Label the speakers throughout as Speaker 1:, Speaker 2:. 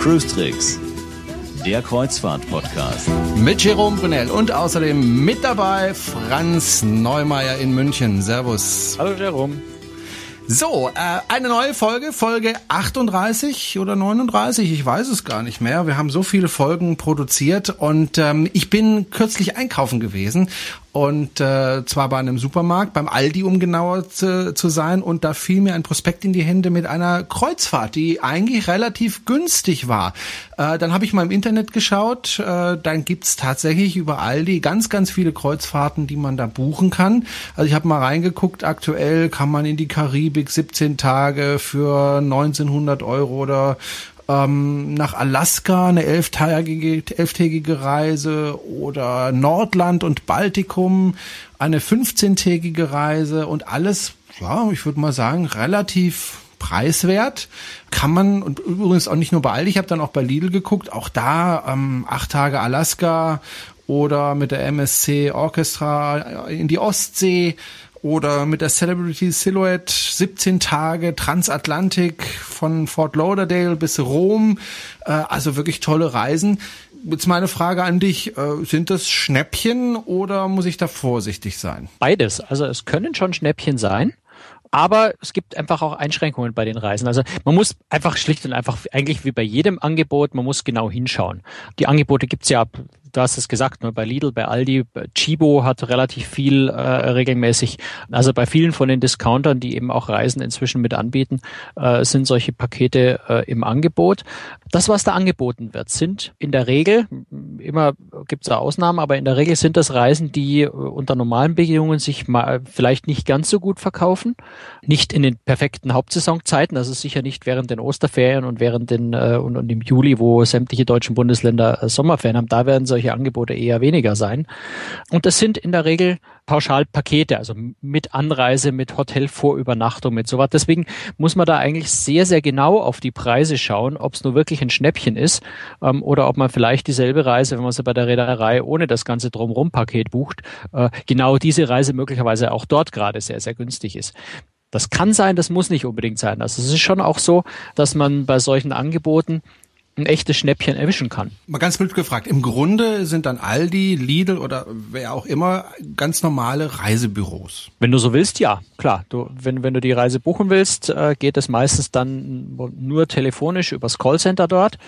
Speaker 1: Cruise Tricks, der Kreuzfahrt-Podcast.
Speaker 2: Mit Jerome Brunel und außerdem mit dabei Franz Neumeier in München. Servus.
Speaker 3: Hallo Jerome.
Speaker 2: So, äh, eine neue Folge, Folge 38 oder 39, ich weiß es gar nicht mehr. Wir haben so viele Folgen produziert und ähm, ich bin kürzlich einkaufen gewesen und äh, zwar bei einem Supermarkt, beim Aldi, um genauer zu, zu sein. Und da fiel mir ein Prospekt in die Hände mit einer Kreuzfahrt, die eigentlich relativ günstig war. Äh, dann habe ich mal im Internet geschaut. Äh, dann gibt's tatsächlich über Aldi ganz, ganz viele Kreuzfahrten, die man da buchen kann. Also ich habe mal reingeguckt. Aktuell kann man in die Karibik 17 Tage für 1900 Euro oder ähm, nach Alaska eine elftägige, elftägige Reise oder Nordland und Baltikum eine 15-tägige Reise und alles, ja, ich würde mal sagen, relativ preiswert. Kann man, und übrigens auch nicht nur bei Aldi, ich habe dann auch bei Lidl geguckt, auch da ähm, acht Tage Alaska oder mit der MSC Orchestra in die Ostsee oder mit der Celebrity Silhouette 17 Tage Transatlantik von Fort Lauderdale bis Rom. Äh, also wirklich tolle Reisen. Jetzt meine Frage an dich, äh, sind das Schnäppchen oder muss ich da vorsichtig sein?
Speaker 3: Beides. Also es können schon Schnäppchen sein. Aber es gibt einfach auch Einschränkungen bei den Reisen. Also man muss einfach schlicht und einfach, eigentlich wie bei jedem Angebot, man muss genau hinschauen. Die Angebote gibt's ja du hast es gesagt, ne, bei Lidl, bei Aldi, Chibo hat relativ viel äh, regelmäßig. Also bei vielen von den Discountern, die eben auch Reisen inzwischen mit anbieten, äh, sind solche Pakete äh, im Angebot. Das, was da angeboten wird, sind in der Regel, immer gibt es da Ausnahmen, aber in der Regel sind das Reisen, die äh, unter normalen Bedingungen sich mal vielleicht nicht ganz so gut verkaufen. Nicht in den perfekten Hauptsaisonzeiten, also sicher nicht während den Osterferien und während den äh, und, und im Juli, wo sämtliche deutschen Bundesländer äh, Sommerferien haben. Da werden solche solche Angebote eher weniger sein. Und das sind in der Regel Pauschalpakete, also mit Anreise, mit Hotelvorübernachtung, mit sowas. Deswegen muss man da eigentlich sehr, sehr genau auf die Preise schauen, ob es nur wirklich ein Schnäppchen ist ähm, oder ob man vielleicht dieselbe Reise, wenn man sie bei der Reederei ohne das ganze Drumrum-Paket bucht, äh, genau diese Reise möglicherweise auch dort gerade sehr, sehr günstig ist. Das kann sein, das muss nicht unbedingt sein. Also es ist schon auch so, dass man bei solchen Angeboten ein echtes Schnäppchen erwischen kann.
Speaker 2: Mal ganz blöd gefragt, im Grunde sind dann Aldi, Lidl oder wer auch immer ganz normale Reisebüros.
Speaker 3: Wenn du so willst, ja, klar. Du, wenn, wenn du die Reise buchen willst, äh, geht es meistens dann nur telefonisch übers Callcenter dort.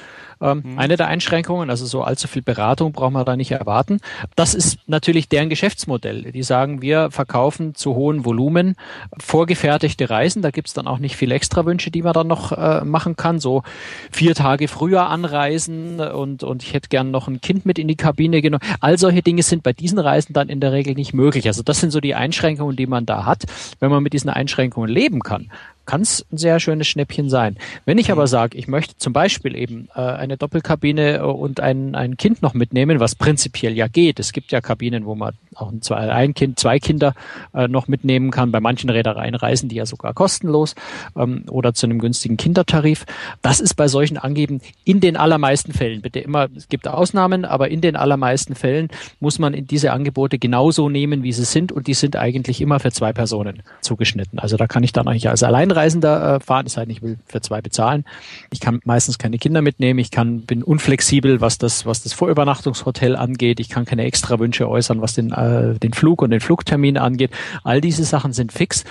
Speaker 3: Ähm, mhm. Eine der Einschränkungen, also so allzu viel Beratung braucht man da nicht erwarten. Das ist natürlich deren Geschäftsmodell. Die sagen, wir verkaufen zu hohen Volumen vorgefertigte Reisen. Da gibt's dann auch nicht viel Extrawünsche, die man dann noch äh, machen kann. So vier Tage früher anreisen und, und ich hätte gern noch ein Kind mit in die Kabine genommen. All solche Dinge sind bei diesen Reisen dann in der Regel nicht möglich. Also das sind so die Einschränkungen, die man da hat. Wenn man mit diesen Einschränkungen leben kann, kann es ein sehr schönes Schnäppchen sein. Wenn ich aber mhm. sage, ich möchte zum Beispiel eben äh, eine Doppelkabine äh, und ein, ein Kind noch mitnehmen, was prinzipiell ja geht. Es gibt ja Kabinen, wo man auch ein, zwei, ein Kind, zwei Kinder äh, noch mitnehmen kann. Bei manchen Reedereien reisen die ja sogar kostenlos ähm, oder zu einem günstigen Kindertarif. Das ist bei solchen Angeben in den allermeisten Fällen, bitte immer, es gibt Ausnahmen, aber in den allermeisten Fällen muss man in diese Angebote genauso nehmen, wie sie sind und die sind eigentlich immer für zwei Personen zugeschnitten. Also da kann ich dann eigentlich als Alleinreisender äh, fahren, es sei denn, ich will für zwei bezahlen. Ich kann meistens keine Kinder mitnehmen, ich kann, bin unflexibel, was das, was das Vorübernachtungshotel angeht, ich kann keine extra Wünsche äußern, was den äh, den Flug und den Flugtermin angeht. All diese Sachen sind fix.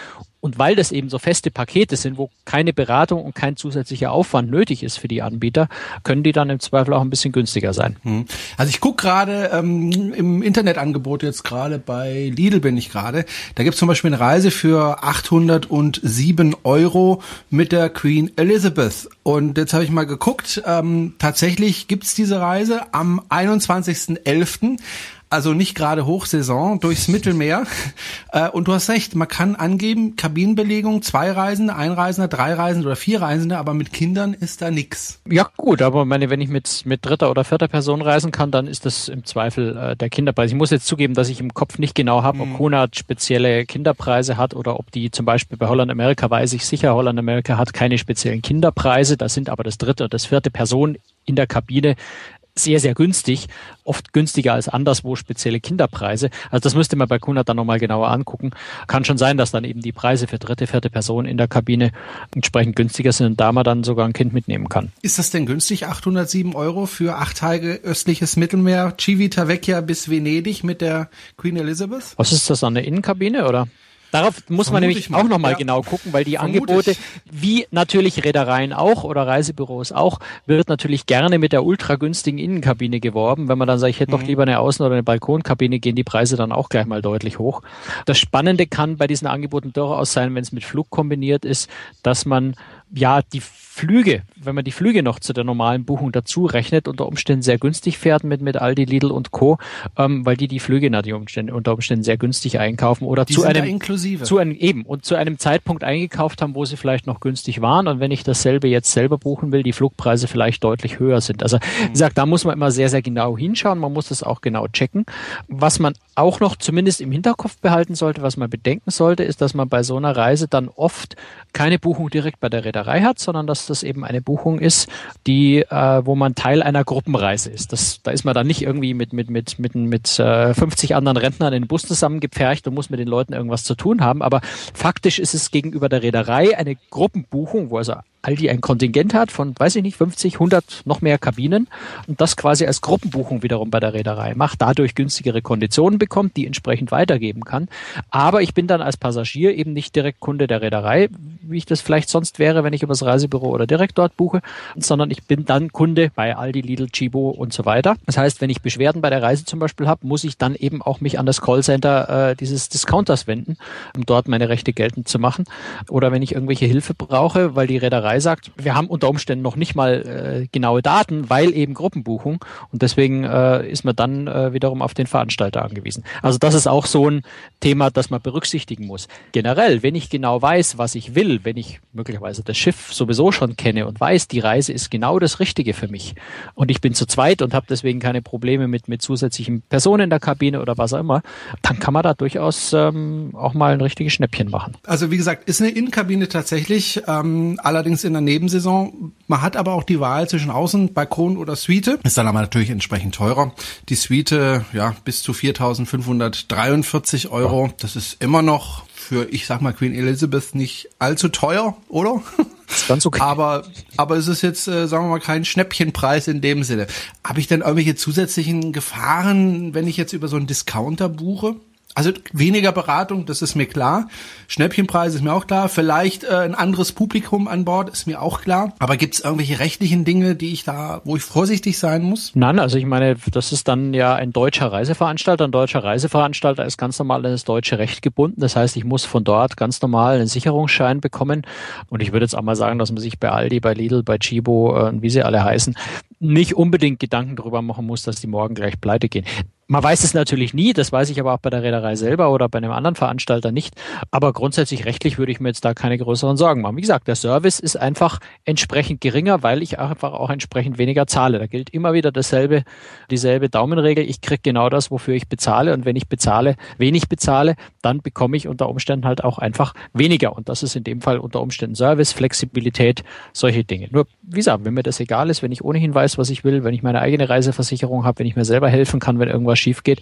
Speaker 3: Und weil das eben so feste Pakete sind, wo keine Beratung und kein zusätzlicher Aufwand nötig ist für die Anbieter, können die dann im Zweifel auch ein bisschen günstiger sein. Hm.
Speaker 2: Also ich gucke gerade ähm, im Internetangebot jetzt gerade bei Lidl bin ich gerade. Da gibt es zum Beispiel eine Reise für 807 Euro mit der Queen Elizabeth. Und jetzt habe ich mal geguckt, ähm, tatsächlich gibt's diese Reise am 21.11 also nicht gerade Hochsaison, durchs Mittelmeer. Äh, und du hast recht, man kann angeben, Kabinenbelegung, zwei Reisende, ein Reisender, drei Reisende oder vier Reisende, aber mit Kindern ist da nix.
Speaker 3: Ja gut, aber meine, wenn ich mit, mit dritter oder vierter Person reisen kann, dann ist das im Zweifel äh, der Kinderpreis. Ich muss jetzt zugeben, dass ich im Kopf nicht genau habe, ob mhm. Konrad spezielle Kinderpreise hat oder ob die zum Beispiel bei Holland Amerika weiß ich sicher, Holland Amerika hat keine speziellen Kinderpreise. Da sind aber das dritte und das vierte Person in der Kabine sehr, sehr günstig, oft günstiger als anderswo spezielle Kinderpreise. Also das müsste man bei Kunert dann nochmal genauer angucken. Kann schon sein, dass dann eben die Preise für dritte, vierte Personen in der Kabine entsprechend günstiger sind und da man dann sogar ein Kind mitnehmen kann.
Speaker 2: Ist das denn günstig? 807 Euro für acht Tage östliches Mittelmeer, Civitavecchia bis Venedig mit der Queen Elizabeth?
Speaker 3: Was ist das an der Innenkabine oder? Darauf muss man nämlich mal. auch nochmal ja. genau gucken, weil die Vermute Angebote, ich. wie natürlich Reedereien auch oder Reisebüros auch, wird natürlich gerne mit der ultra günstigen Innenkabine geworben. Wenn man dann sagt, ich hätte mhm. doch lieber eine Außen- oder eine Balkonkabine, gehen die Preise dann auch gleich mal deutlich hoch. Das Spannende kann bei diesen Angeboten durchaus sein, wenn es mit Flug kombiniert ist, dass man ja die Flüge, wenn man die Flüge noch zu der normalen Buchung dazu rechnet, unter Umständen sehr günstig fährt mit, mit Aldi, Lidl und Co., ähm, weil die die Flüge natürlich Umstände, unter Umständen sehr günstig einkaufen oder
Speaker 2: die
Speaker 3: zu einem,
Speaker 2: inklusive.
Speaker 3: zu einem, eben, und zu einem Zeitpunkt eingekauft haben, wo sie vielleicht noch günstig waren und wenn ich dasselbe jetzt selber buchen will, die Flugpreise vielleicht deutlich höher sind. Also, wie mhm. gesagt, da muss man immer sehr, sehr genau hinschauen, man muss das auch genau checken. Was man auch noch zumindest im Hinterkopf behalten sollte, was man bedenken sollte, ist, dass man bei so einer Reise dann oft keine Buchung direkt bei der Reederei hat, sondern dass das eben eine Buchung ist, die, äh, wo man Teil einer Gruppenreise ist. Das, da ist man dann nicht irgendwie mit, mit, mit, mit, mit äh, 50 anderen Rentnern in den Bus zusammengepfercht und muss mit den Leuten irgendwas zu tun haben. Aber faktisch ist es gegenüber der Reederei eine Gruppenbuchung, wo also Aldi ein Kontingent hat von, weiß ich nicht, 50, 100 noch mehr Kabinen und das quasi als Gruppenbuchung wiederum bei der Reederei macht, dadurch günstigere Konditionen bekommt, die entsprechend weitergeben kann. Aber ich bin dann als Passagier eben nicht direkt Kunde der Reederei, wie ich das vielleicht sonst wäre, wenn ich übers Reisebüro oder direkt dort buche, sondern ich bin dann Kunde bei Aldi, Lidl, Chibo und so weiter. Das heißt, wenn ich Beschwerden bei der Reise zum Beispiel habe, muss ich dann eben auch mich an das Callcenter äh, dieses Discounters wenden, um dort meine Rechte geltend zu machen. Oder wenn ich irgendwelche Hilfe brauche, weil die Reederei Reederei sagt, wir haben unter Umständen noch nicht mal äh, genaue Daten, weil eben Gruppenbuchung und deswegen äh, ist man dann äh, wiederum auf den Veranstalter angewiesen. Also das ist auch so ein Thema, das man berücksichtigen muss. Generell, wenn ich genau weiß, was ich will, wenn ich möglicherweise das Schiff sowieso schon kenne und weiß, die Reise ist genau das Richtige für mich und ich bin zu zweit und habe deswegen keine Probleme mit, mit zusätzlichen Personen in der Kabine oder was auch immer, dann kann man da durchaus ähm, auch mal ein richtiges Schnäppchen machen.
Speaker 2: Also wie gesagt, ist eine Innenkabine tatsächlich, ähm, allerdings in der Nebensaison. Man hat aber auch die Wahl zwischen Außen, Balkon oder Suite. Ist dann aber natürlich entsprechend teurer. Die Suite, ja, bis zu 4.543 Euro. Das ist immer noch für, ich sag mal, Queen Elizabeth nicht allzu teuer, oder?
Speaker 3: Ist ganz okay.
Speaker 2: Aber, aber es ist jetzt, äh, sagen wir mal, kein Schnäppchenpreis in dem Sinne. Habe ich denn irgendwelche zusätzlichen Gefahren, wenn ich jetzt über so einen Discounter buche? Also weniger Beratung, das ist mir klar. Schnäppchenpreis ist mir auch klar. Vielleicht äh, ein anderes Publikum an Bord ist mir auch klar. Aber gibt es irgendwelche rechtlichen Dinge, die ich da, wo ich vorsichtig sein muss?
Speaker 3: Nein, also ich meine, das ist dann ja ein deutscher Reiseveranstalter. Ein deutscher Reiseveranstalter ist ganz normal an das deutsche Recht gebunden. Das heißt, ich muss von dort ganz normal einen Sicherungsschein bekommen. Und ich würde jetzt auch mal sagen, dass man sich bei Aldi, bei Lidl, bei Chibo, äh, wie sie alle heißen, nicht unbedingt Gedanken darüber machen muss, dass die morgen gleich pleite gehen. Man weiß es natürlich nie, das weiß ich aber auch bei der Reederei selber oder bei einem anderen Veranstalter nicht. Aber grundsätzlich rechtlich würde ich mir jetzt da keine größeren Sorgen machen. Wie gesagt, der Service ist einfach entsprechend geringer, weil ich einfach auch entsprechend weniger zahle. Da gilt immer wieder dasselbe, dieselbe Daumenregel. Ich kriege genau das, wofür ich bezahle. Und wenn ich bezahle, wenig bezahle, dann bekomme ich unter Umständen halt auch einfach weniger. Und das ist in dem Fall unter Umständen Service, Flexibilität, solche Dinge. Nur, wie gesagt, wenn mir das egal ist, wenn ich ohnehin weiß, was ich will, wenn ich meine eigene Reiseversicherung habe, wenn ich mir selber helfen kann, wenn irgendwas schief geht,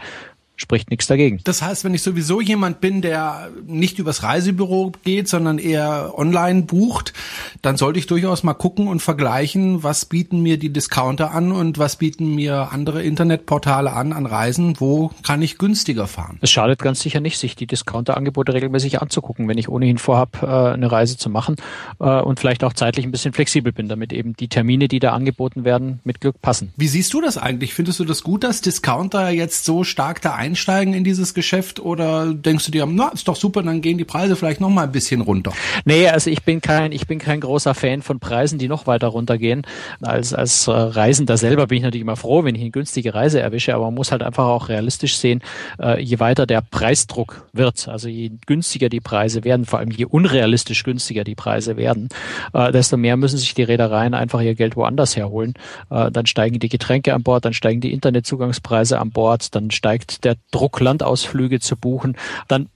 Speaker 3: spricht nichts dagegen.
Speaker 2: Das heißt, wenn ich sowieso jemand bin, der nicht übers Reisebüro geht, sondern eher online bucht, dann sollte ich durchaus mal gucken und vergleichen, was bieten mir die Discounter an und was bieten mir andere Internetportale an an Reisen, wo kann ich günstiger fahren.
Speaker 3: Es schadet ganz sicher nicht, sich die Discounter-Angebote regelmäßig anzugucken, wenn ich ohnehin vorhab, äh, eine Reise zu machen äh, und vielleicht auch zeitlich ein bisschen flexibel bin, damit eben die Termine, die da angeboten werden, mit Glück passen.
Speaker 2: Wie siehst du das eigentlich? Findest du das gut, dass Discounter jetzt so stark da ein einsteigen in dieses Geschäft oder denkst du dir, na, ist doch super, dann gehen die Preise vielleicht noch mal ein bisschen runter?
Speaker 3: Nee, also ich bin kein, ich bin kein großer Fan von Preisen, die noch weiter runtergehen. Als, als äh, Reisender selber bin ich natürlich immer froh, wenn ich eine günstige Reise erwische, aber man muss halt einfach auch realistisch sehen, äh, je weiter der Preisdruck wird, also je günstiger die Preise werden, vor allem je unrealistisch günstiger die Preise werden, äh, desto mehr müssen sich die Reedereien einfach ihr Geld woanders herholen. Dann steigen die Getränke an Bord, dann steigen die Internetzugangspreise an Bord, dann steigt der Druck, Landausflüge zu buchen, dann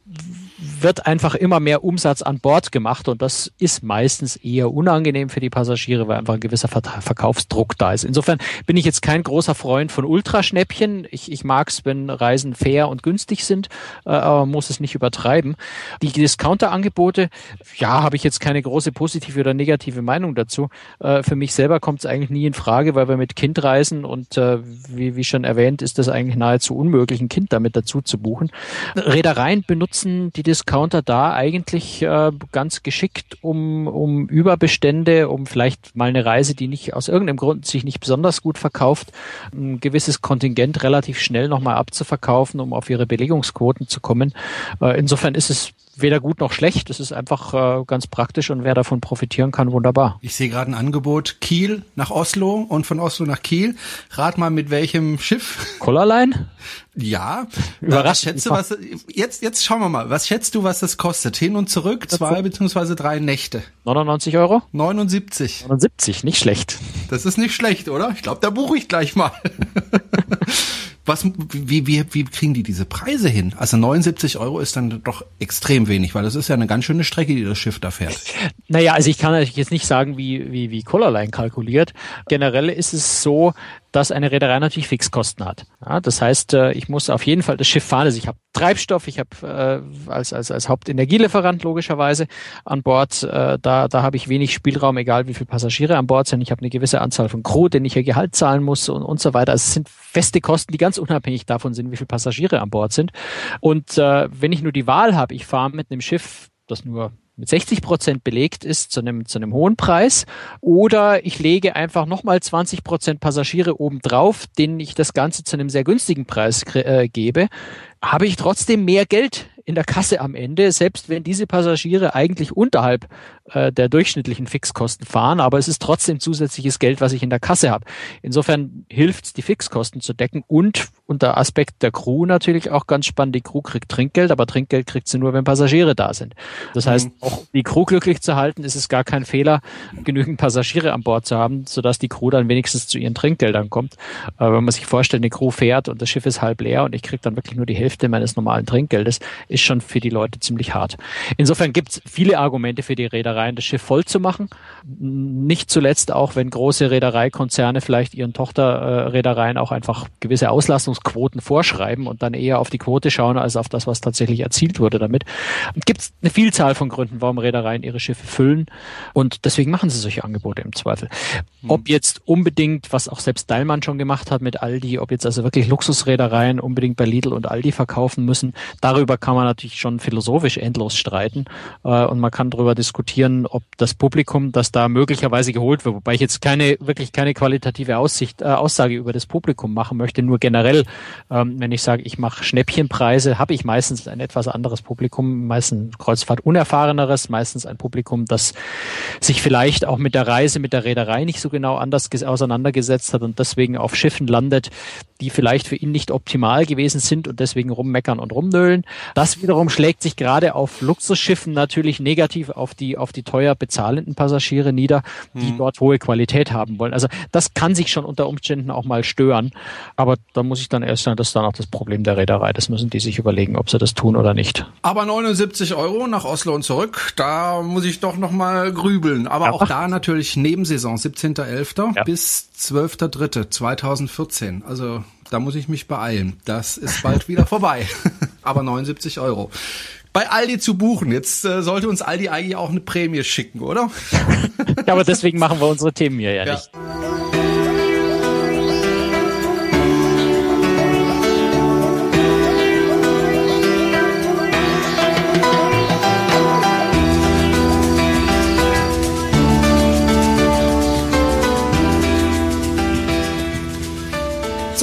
Speaker 3: wird einfach immer mehr Umsatz an Bord gemacht und das ist meistens eher unangenehm für die Passagiere, weil einfach ein gewisser Verkaufsdruck da ist. Insofern bin ich jetzt kein großer Freund von Ultraschnäppchen. Ich, ich mag es, wenn Reisen fair und günstig sind, äh, aber muss es nicht übertreiben. Die Discounter-Angebote, ja, habe ich jetzt keine große positive oder negative Meinung dazu. Äh, für mich selber kommt es eigentlich nie in Frage, weil wir mit Kind reisen und äh, wie, wie schon erwähnt, ist das eigentlich nahezu unmöglich, ein Kind damit dazu zu buchen. Reedereien benutzen die Discounter da eigentlich äh, ganz geschickt, um, um Überbestände, um vielleicht mal eine Reise, die nicht aus irgendeinem Grund sich nicht besonders gut verkauft, ein gewisses Kontingent relativ schnell nochmal abzuverkaufen, um auf ihre Belegungsquoten zu kommen. Äh, insofern ist es weder gut noch schlecht. Es ist einfach äh, ganz praktisch und wer davon profitieren kann, wunderbar.
Speaker 2: Ich sehe gerade ein Angebot Kiel nach Oslo und von Oslo nach Kiel. Rat mal mit welchem Schiff?
Speaker 3: Kollerlein?
Speaker 2: Ja. Überrascht. Schätze, was, jetzt, jetzt schauen wir mal. Was schätzt du, was das kostet? Hin und zurück, zwei beziehungsweise drei Nächte.
Speaker 3: 99 Euro?
Speaker 2: 79.
Speaker 3: 79, nicht schlecht.
Speaker 2: Das ist nicht schlecht, oder? Ich glaube, da buche ich gleich mal. Was, wie, wie, wie kriegen die diese Preise hin? Also 79 Euro ist dann doch extrem wenig, weil das ist ja eine ganz schöne Strecke, die das Schiff da fährt.
Speaker 3: Naja, also ich kann natürlich jetzt nicht sagen, wie, wie, wie Collarline kalkuliert. Generell ist es so, dass eine Reederei natürlich Fixkosten hat. Ja, das heißt, äh, ich muss auf jeden Fall das Schiff fahren. Also ich habe Treibstoff, ich habe äh, als, als, als Hauptenergielieferant logischerweise an Bord, äh, da, da habe ich wenig Spielraum, egal wie viele Passagiere an Bord sind. Ich habe eine gewisse Anzahl von Crew, den ich hier Gehalt zahlen muss und, und so weiter. Also es sind feste Kosten, die ganz unabhängig davon sind, wie viele Passagiere an Bord sind. Und äh, wenn ich nur die Wahl habe, ich fahre mit einem Schiff, das nur mit 60 Prozent belegt ist zu einem, zu einem hohen Preis oder ich lege einfach nochmal 20 Prozent Passagiere obendrauf, denen ich das Ganze zu einem sehr günstigen Preis äh, gebe, habe ich trotzdem mehr Geld in der Kasse am Ende, selbst wenn diese Passagiere eigentlich unterhalb äh, der durchschnittlichen Fixkosten fahren, aber es ist trotzdem zusätzliches Geld, was ich in der Kasse habe. Insofern hilft es, die Fixkosten zu decken und unter Aspekt der Crew natürlich auch ganz spannend, die Crew kriegt Trinkgeld, aber Trinkgeld kriegt sie nur, wenn Passagiere da sind. Das heißt, mhm. auch die Crew glücklich zu halten, ist es gar kein Fehler, genügend Passagiere an Bord zu haben, sodass die Crew dann wenigstens zu ihren Trinkgeldern kommt. Aber wenn man sich vorstellt, eine Crew fährt und das Schiff ist halb leer und ich kriege dann wirklich nur die Hälfte meines normalen Trinkgeldes, ist schon für die Leute ziemlich hart. Insofern gibt es viele Argumente für die Reedereien, das Schiff voll zu machen. Nicht zuletzt auch, wenn große Reedereikonzerne vielleicht ihren Tochterreedereien auch einfach gewisse Auslastungsquoten vorschreiben und dann eher auf die Quote schauen, als auf das, was tatsächlich erzielt wurde damit. Gibt es eine Vielzahl von Gründen, warum Reedereien ihre Schiffe füllen und deswegen machen sie solche Angebote im Zweifel. Mhm. Ob jetzt unbedingt, was auch selbst Deilmann schon gemacht hat mit Aldi, ob jetzt also wirklich Luxusreedereien unbedingt bei Lidl und Aldi verkaufen müssen, darüber kann man natürlich schon philosophisch endlos streiten äh, und man kann darüber diskutieren, ob das Publikum, das da möglicherweise geholt wird, wobei ich jetzt keine wirklich keine qualitative Aussicht, äh, Aussage über das Publikum machen möchte, nur generell, ähm, wenn ich sage, ich mache Schnäppchenpreise, habe ich meistens ein etwas anderes Publikum, meistens Kreuzfahrt unerfahreneres, meistens ein Publikum, das sich vielleicht auch mit der Reise, mit der Reederei nicht so genau anders auseinandergesetzt hat und deswegen auf Schiffen landet, die vielleicht für ihn nicht optimal gewesen sind und deswegen rummeckern und rumnölen. Das wiederum schlägt sich gerade auf Luxusschiffen natürlich negativ auf die, auf die teuer bezahlenden Passagiere nieder, die mhm. dort hohe Qualität haben wollen. Also das kann sich schon unter Umständen auch mal stören. Aber da muss ich dann erst sagen, das ist dann auch das Problem der Reederei. Das müssen die sich überlegen, ob sie das tun oder nicht.
Speaker 2: Aber 79 Euro nach Oslo und zurück, da muss ich doch noch mal grübeln. Aber ja. auch da natürlich Nebensaison, 17.11. Ja. bis 12.3.2014. Also da muss ich mich beeilen. Das ist bald wieder vorbei. Aber 79 Euro. Bei Aldi zu buchen. Jetzt äh, sollte uns Aldi eigentlich auch eine Prämie schicken, oder?
Speaker 3: ja, aber deswegen machen wir unsere Themen hier ja, ja. nicht.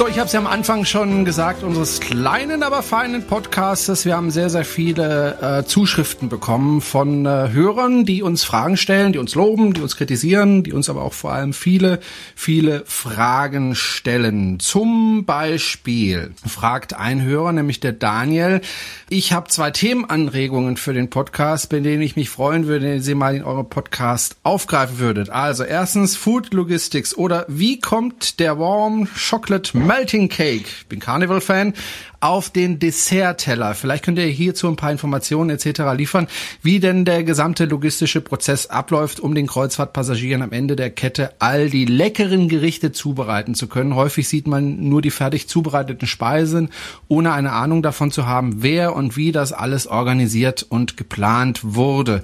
Speaker 2: So, ich habe es ja am Anfang schon gesagt, unseres kleinen, aber feinen Podcastes. Wir haben sehr, sehr viele äh, Zuschriften bekommen von äh, Hörern, die uns Fragen stellen, die uns loben, die uns kritisieren, die uns aber auch vor allem viele, viele Fragen stellen. Zum Beispiel fragt ein Hörer, nämlich der Daniel, ich habe zwei Themenanregungen für den Podcast, bei denen ich mich freuen würde, wenn ihr sie mal in eurem Podcast aufgreifen würdet. Also erstens Food Logistics oder wie kommt der Warm Chocolate Melting Cake, bin Carnival-Fan, auf den Dessertteller. Vielleicht könnt ihr hierzu ein paar Informationen etc. liefern, wie denn der gesamte logistische Prozess abläuft, um den Kreuzfahrtpassagieren am Ende der Kette all die leckeren Gerichte zubereiten zu können. Häufig sieht man nur die fertig zubereiteten Speisen, ohne eine Ahnung davon zu haben, wer und wie das alles organisiert und geplant wurde.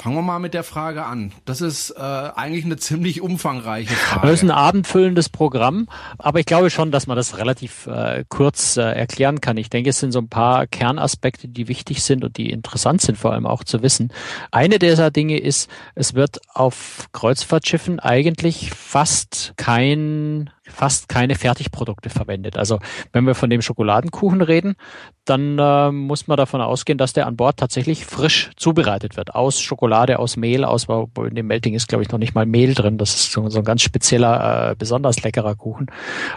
Speaker 2: Fangen wir mal mit der Frage an. Das ist äh, eigentlich eine ziemlich umfangreiche Frage.
Speaker 3: Das ist ein abendfüllendes Programm, aber ich glaube schon, dass man das relativ äh, kurz äh, erklären kann. Ich denke, es sind so ein paar Kernaspekte, die wichtig sind und die interessant sind, vor allem auch zu wissen. Eine dieser Dinge ist, es wird auf Kreuzfahrtschiffen eigentlich fast kein fast keine Fertigprodukte verwendet. Also wenn wir von dem Schokoladenkuchen reden, dann äh, muss man davon ausgehen, dass der an Bord tatsächlich frisch zubereitet wird. Aus Schokolade, aus Mehl, aus, in dem Melting ist, glaube ich, noch nicht mal Mehl drin. Das ist so, so ein ganz spezieller, äh, besonders leckerer Kuchen.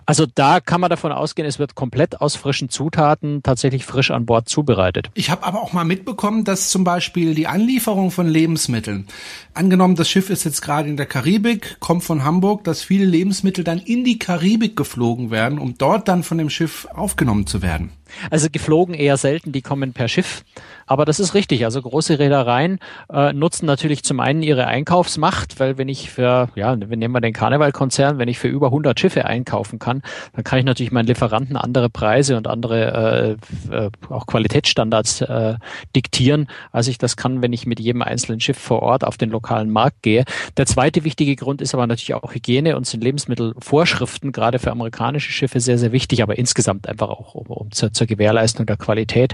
Speaker 3: Also da kann man davon ausgehen, es wird komplett aus frischen Zutaten tatsächlich frisch an Bord zubereitet.
Speaker 2: Ich habe aber auch mal mitbekommen, dass zum Beispiel die Anlieferung von Lebensmitteln, angenommen, das Schiff ist jetzt gerade in der Karibik, kommt von Hamburg, dass viele Lebensmittel dann in die Karibik geflogen werden, um dort dann von dem Schiff aufgenommen zu werden.
Speaker 3: Also geflogen eher selten, die kommen per Schiff. Aber das ist richtig. Also große Reedereien äh, nutzen natürlich zum einen ihre Einkaufsmacht, weil wenn ich für, ja, wir nehmen wir den Karnevalkonzern, wenn ich für über 100 Schiffe einkaufen kann, dann kann ich natürlich meinen Lieferanten andere Preise und andere äh, äh, auch Qualitätsstandards äh, diktieren, als ich das kann, wenn ich mit jedem einzelnen Schiff vor Ort auf den lokalen Markt gehe. Der zweite wichtige Grund ist aber natürlich auch Hygiene und sind Lebensmittelvorschriften, gerade für amerikanische Schiffe sehr, sehr wichtig, aber insgesamt einfach auch um, um zur, zur Gewährleistung der Qualität,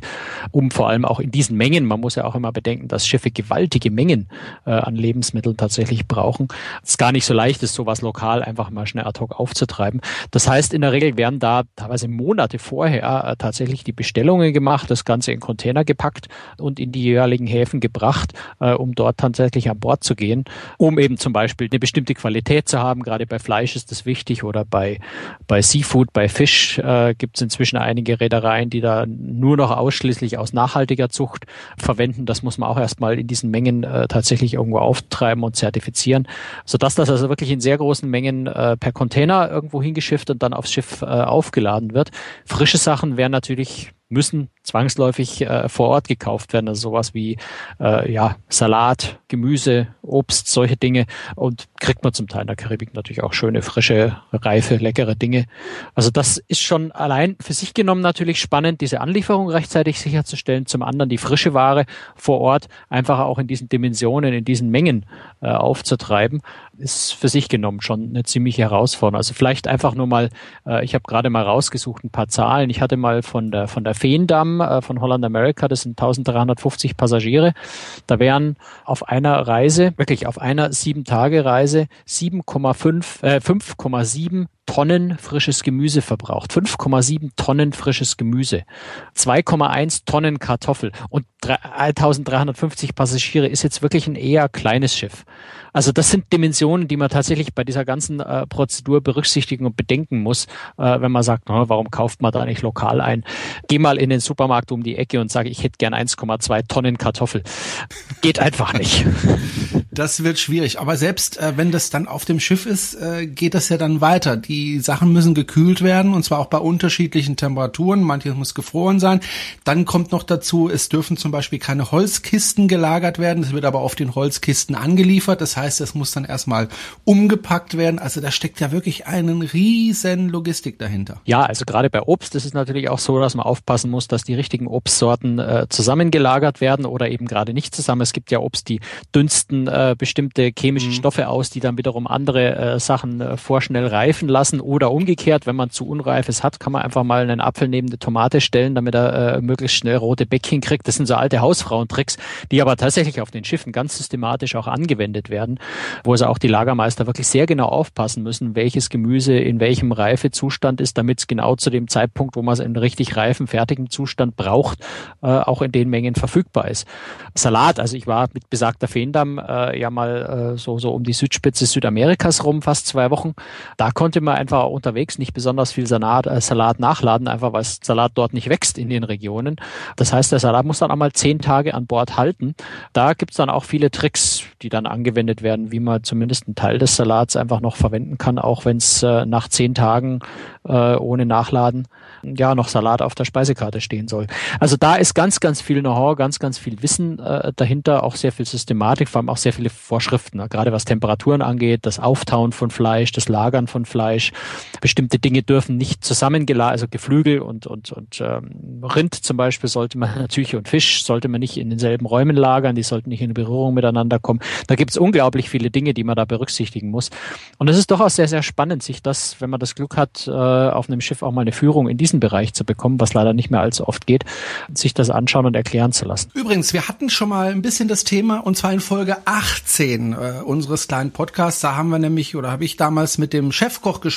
Speaker 3: um vor allem auch in diesen Mengen, man muss ja auch immer bedenken, dass Schiffe gewaltige Mengen äh, an Lebensmitteln tatsächlich brauchen. Es gar nicht so leicht ist, sowas lokal einfach mal schnell ad hoc aufzutreiben. Das heißt, in der Regel werden da teilweise Monate vorher äh, tatsächlich die Bestellungen gemacht, das Ganze in Container gepackt und in die jeweiligen Häfen gebracht, äh, um dort tatsächlich an Bord zu gehen, um eben zum Beispiel eine bestimmte Qualität zu haben. Gerade bei Fleisch ist das wichtig oder bei, bei Seafood, bei Fisch äh, gibt es inzwischen einige Reedereien, Reedereien, die da nur noch ausschließlich aus nachhaltiger Zucht verwenden. Das muss man auch erstmal in diesen Mengen äh, tatsächlich irgendwo auftreiben und zertifizieren, sodass das also wirklich in sehr großen Mengen äh, per Container irgendwo hingeschifft und dann aufs Schiff äh, aufgeladen wird. Frische Sachen wären natürlich müssen zwangsläufig äh, vor Ort gekauft werden. Also sowas wie äh, ja, Salat, Gemüse, Obst, solche Dinge. Und kriegt man zum Teil in der Karibik natürlich auch schöne, frische, reife, leckere Dinge. Also das ist schon allein für sich genommen natürlich spannend, diese Anlieferung rechtzeitig sicherzustellen. Zum anderen die frische Ware vor Ort einfach auch in diesen Dimensionen, in diesen Mengen äh, aufzutreiben, ist für sich genommen schon eine ziemliche Herausforderung. Also vielleicht einfach nur mal, äh, ich habe gerade mal rausgesucht ein paar Zahlen. Ich hatte mal von der von der Feendamm äh, von Holland America, das sind 1350 Passagiere. Da wären auf einer Reise, wirklich auf einer sieben Tage Reise 7,5 äh, 5,7 Tonnen frisches Gemüse verbraucht. 5,7 Tonnen frisches Gemüse. 2,1 Tonnen Kartoffel. Und 1350 Passagiere ist jetzt wirklich ein eher kleines Schiff. Also das sind Dimensionen, die man tatsächlich bei dieser ganzen äh, Prozedur berücksichtigen und bedenken muss, äh, wenn man sagt, oh, warum kauft man da nicht lokal ein? Geh mal in den Supermarkt um die Ecke und sage, ich hätte gern 1,2 Tonnen Kartoffel. Geht einfach nicht.
Speaker 2: Das wird schwierig. Aber selbst äh, wenn das dann auf dem Schiff ist, äh, geht das ja dann weiter. Die Sachen müssen gekühlt werden und zwar auch bei unterschiedlichen Temperaturen. Manches muss gefroren sein. Dann kommt noch dazu, es dürfen zum Beispiel keine Holzkisten gelagert werden. Das wird aber auf den Holzkisten angeliefert. Das heißt, es muss dann erstmal umgepackt werden. Also da steckt ja wirklich einen riesen Logistik dahinter.
Speaker 3: Ja, also gerade bei Obst ist es natürlich auch so, dass man aufpassen muss, dass die richtigen Obstsorten äh, zusammengelagert werden oder eben gerade nicht zusammen. Es gibt ja Obst, die dünsten äh, bestimmte chemische mhm. Stoffe aus, die dann wiederum andere äh, Sachen äh, vorschnell reifen lassen oder umgekehrt, wenn man zu Unreifes hat, kann man einfach mal einen Apfel neben eine Tomate stellen, damit er äh, möglichst schnell rote Bäckchen kriegt. Das sind so alte Hausfrauentricks, die aber tatsächlich auf den Schiffen ganz systematisch auch angewendet werden werden, wo also auch die Lagermeister wirklich sehr genau aufpassen müssen, welches Gemüse in welchem Reifezustand ist, damit es genau zu dem Zeitpunkt, wo man es in richtig reifen, fertigen Zustand braucht, äh, auch in den Mengen verfügbar ist. Salat, also ich war mit besagter Feendamm äh, ja mal äh, so, so um die Südspitze Südamerikas rum, fast zwei Wochen. Da konnte man man einfach unterwegs nicht besonders viel Salat, äh, Salat nachladen, einfach weil Salat dort nicht wächst in den Regionen. Das heißt, der Salat muss dann einmal zehn Tage an Bord halten. Da gibt's dann auch viele Tricks, die dann angewendet werden, wie man zumindest einen Teil des Salats einfach noch verwenden kann, auch wenn es äh, nach zehn Tagen äh, ohne Nachladen ja noch Salat auf der Speisekarte stehen soll. Also da ist ganz, ganz viel Know-how, ganz, ganz viel Wissen äh, dahinter, auch sehr viel Systematik, vor allem auch sehr viele Vorschriften, ne? gerade was Temperaturen angeht, das Auftauen von Fleisch, das Lagern von Fleisch. Bestimmte Dinge dürfen nicht zusammengelagert, also Geflügel und, und, und ähm, Rind zum Beispiel sollte man natürlich und Fisch sollte man nicht in denselben Räumen lagern, die sollten nicht in Berührung miteinander kommen. Da gibt es unglaublich viele Dinge, die man da berücksichtigen muss. Und es ist durchaus sehr, sehr spannend, sich das, wenn man das Glück hat, äh, auf einem Schiff auch mal eine Führung in diesen Bereich zu bekommen, was leider nicht mehr allzu oft geht, sich das anschauen und erklären zu lassen.
Speaker 2: Übrigens, wir hatten schon mal ein bisschen das Thema und zwar in Folge 18 äh, unseres kleinen Podcasts. Da haben wir nämlich oder habe ich damals mit dem Chefkoch gesprochen,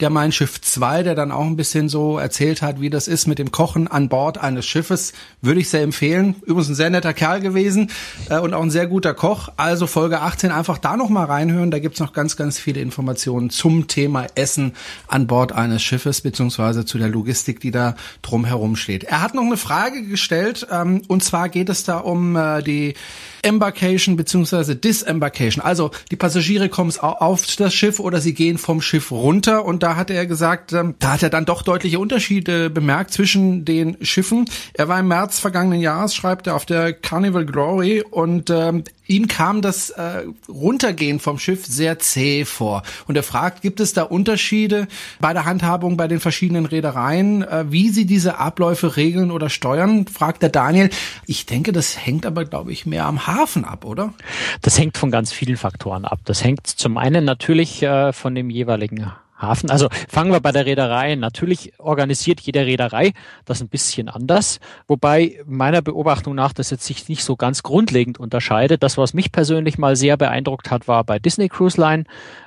Speaker 2: der mein Schiff 2, der dann auch ein bisschen so erzählt hat, wie das ist mit dem Kochen an Bord eines Schiffes. Würde ich sehr empfehlen. Übrigens ein sehr netter Kerl gewesen äh, und auch ein sehr guter Koch. Also Folge 18 einfach da noch mal reinhören. Da gibt's noch ganz, ganz viele Informationen zum Thema Essen an Bord eines Schiffes beziehungsweise zu der Logistik, die da drumherum steht. Er hat noch eine Frage gestellt ähm, und zwar geht es da um äh, die Embarkation beziehungsweise Disembarkation. Also die Passagiere kommen auf das Schiff oder sie gehen vom Schiff runter und da hat er gesagt, ähm, da hat er dann doch deutliche Unterschiede bemerkt zwischen den Schiffen. Er war im März vergangenen Jahres, schreibt er, auf der Carnival Glory und ähm, ihm kam das äh, Runtergehen vom Schiff sehr zäh vor. Und er fragt, gibt es da Unterschiede bei der Handhabung bei den verschiedenen Reedereien, äh, wie sie diese Abläufe regeln oder steuern? Fragt der Daniel. Ich denke, das hängt aber, glaube ich, mehr am Hafen ab, oder?
Speaker 3: Das hängt von ganz vielen Faktoren ab. Das hängt zum einen natürlich äh, von dem jeweiligen Hafen. Also fangen wir bei der Reederei. Natürlich organisiert jede Reederei das ein bisschen anders, wobei meiner Beobachtung nach das jetzt sich nicht so ganz grundlegend unterscheidet. Das, was mich persönlich mal sehr beeindruckt hat, war bei Disney Cruise Line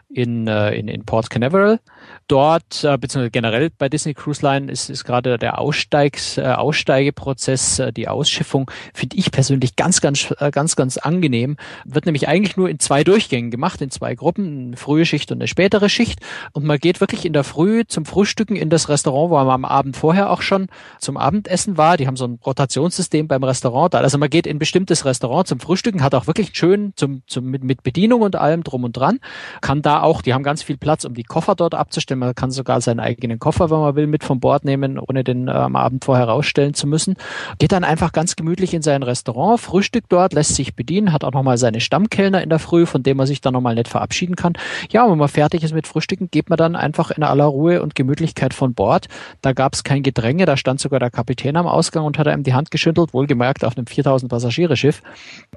Speaker 3: in, äh, in, in Port Canaveral. Dort, äh, beziehungsweise generell bei Disney Cruise Line ist, ist gerade der Aussteigs, äh, Aussteigeprozess, äh, die Ausschiffung, finde ich persönlich ganz, ganz, äh, ganz, ganz angenehm. Wird nämlich eigentlich nur in zwei Durchgängen gemacht, in zwei Gruppen, eine frühe Schicht und eine spätere Schicht. Und man geht wirklich in der Früh zum Frühstücken in das Restaurant, wo man am Abend vorher auch schon zum Abendessen war. Die haben so ein Rotationssystem beim Restaurant da. Also man geht in ein bestimmtes Restaurant zum Frühstücken, hat auch wirklich schön zum, zum, mit, mit Bedienung und allem drum und dran, kann da auch, die haben ganz viel Platz, um die Koffer dort abzustellen. Man kann sogar seinen eigenen Koffer, wenn man will, mit vom Bord nehmen, ohne den äh, am Abend vorher rausstellen zu müssen. Geht dann einfach ganz gemütlich in sein Restaurant, frühstückt dort, lässt sich bedienen, hat auch nochmal seine Stammkellner in der Früh, von dem man sich dann nochmal nett verabschieden kann. Ja, wenn man fertig ist mit Frühstücken, geht man dann einfach in aller Ruhe und Gemütlichkeit von Bord. Da gab es kein Gedränge, da stand sogar der Kapitän am Ausgang und hat einem die Hand geschüttelt, wohlgemerkt auf einem 4000 Passagiereschiff.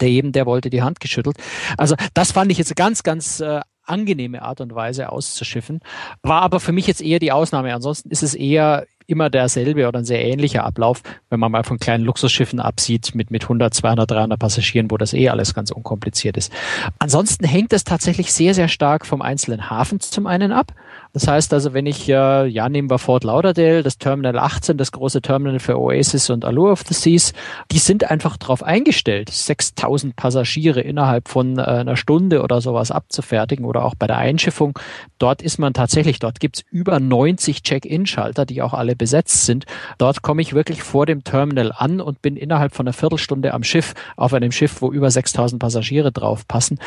Speaker 3: Der eben, der wollte die Hand geschüttelt. Also das fand ich jetzt ganz, ganz äh, angenehme Art und Weise auszuschiffen. War aber für mich jetzt eher die Ausnahme. Ansonsten ist es eher immer derselbe oder ein sehr ähnlicher Ablauf, wenn man mal von kleinen Luxusschiffen absieht mit, mit 100, 200, 300 Passagieren, wo das eh alles ganz unkompliziert ist. Ansonsten hängt es tatsächlich sehr, sehr stark vom einzelnen Hafen zum einen ab. Das heißt also, wenn ich, äh, ja, nehmen wir Fort Lauderdale, das Terminal 18, das große Terminal für Oasis und Allure of the Seas, die sind einfach darauf eingestellt, 6000 Passagiere innerhalb von äh, einer Stunde oder sowas abzufertigen oder auch bei der Einschiffung. Dort ist man tatsächlich, dort gibt's über 90 Check-in-Schalter, die auch alle besetzt sind. Dort komme ich wirklich vor dem Terminal an und bin innerhalb von einer Viertelstunde am Schiff, auf einem Schiff, wo über 6000 Passagiere drauf passen.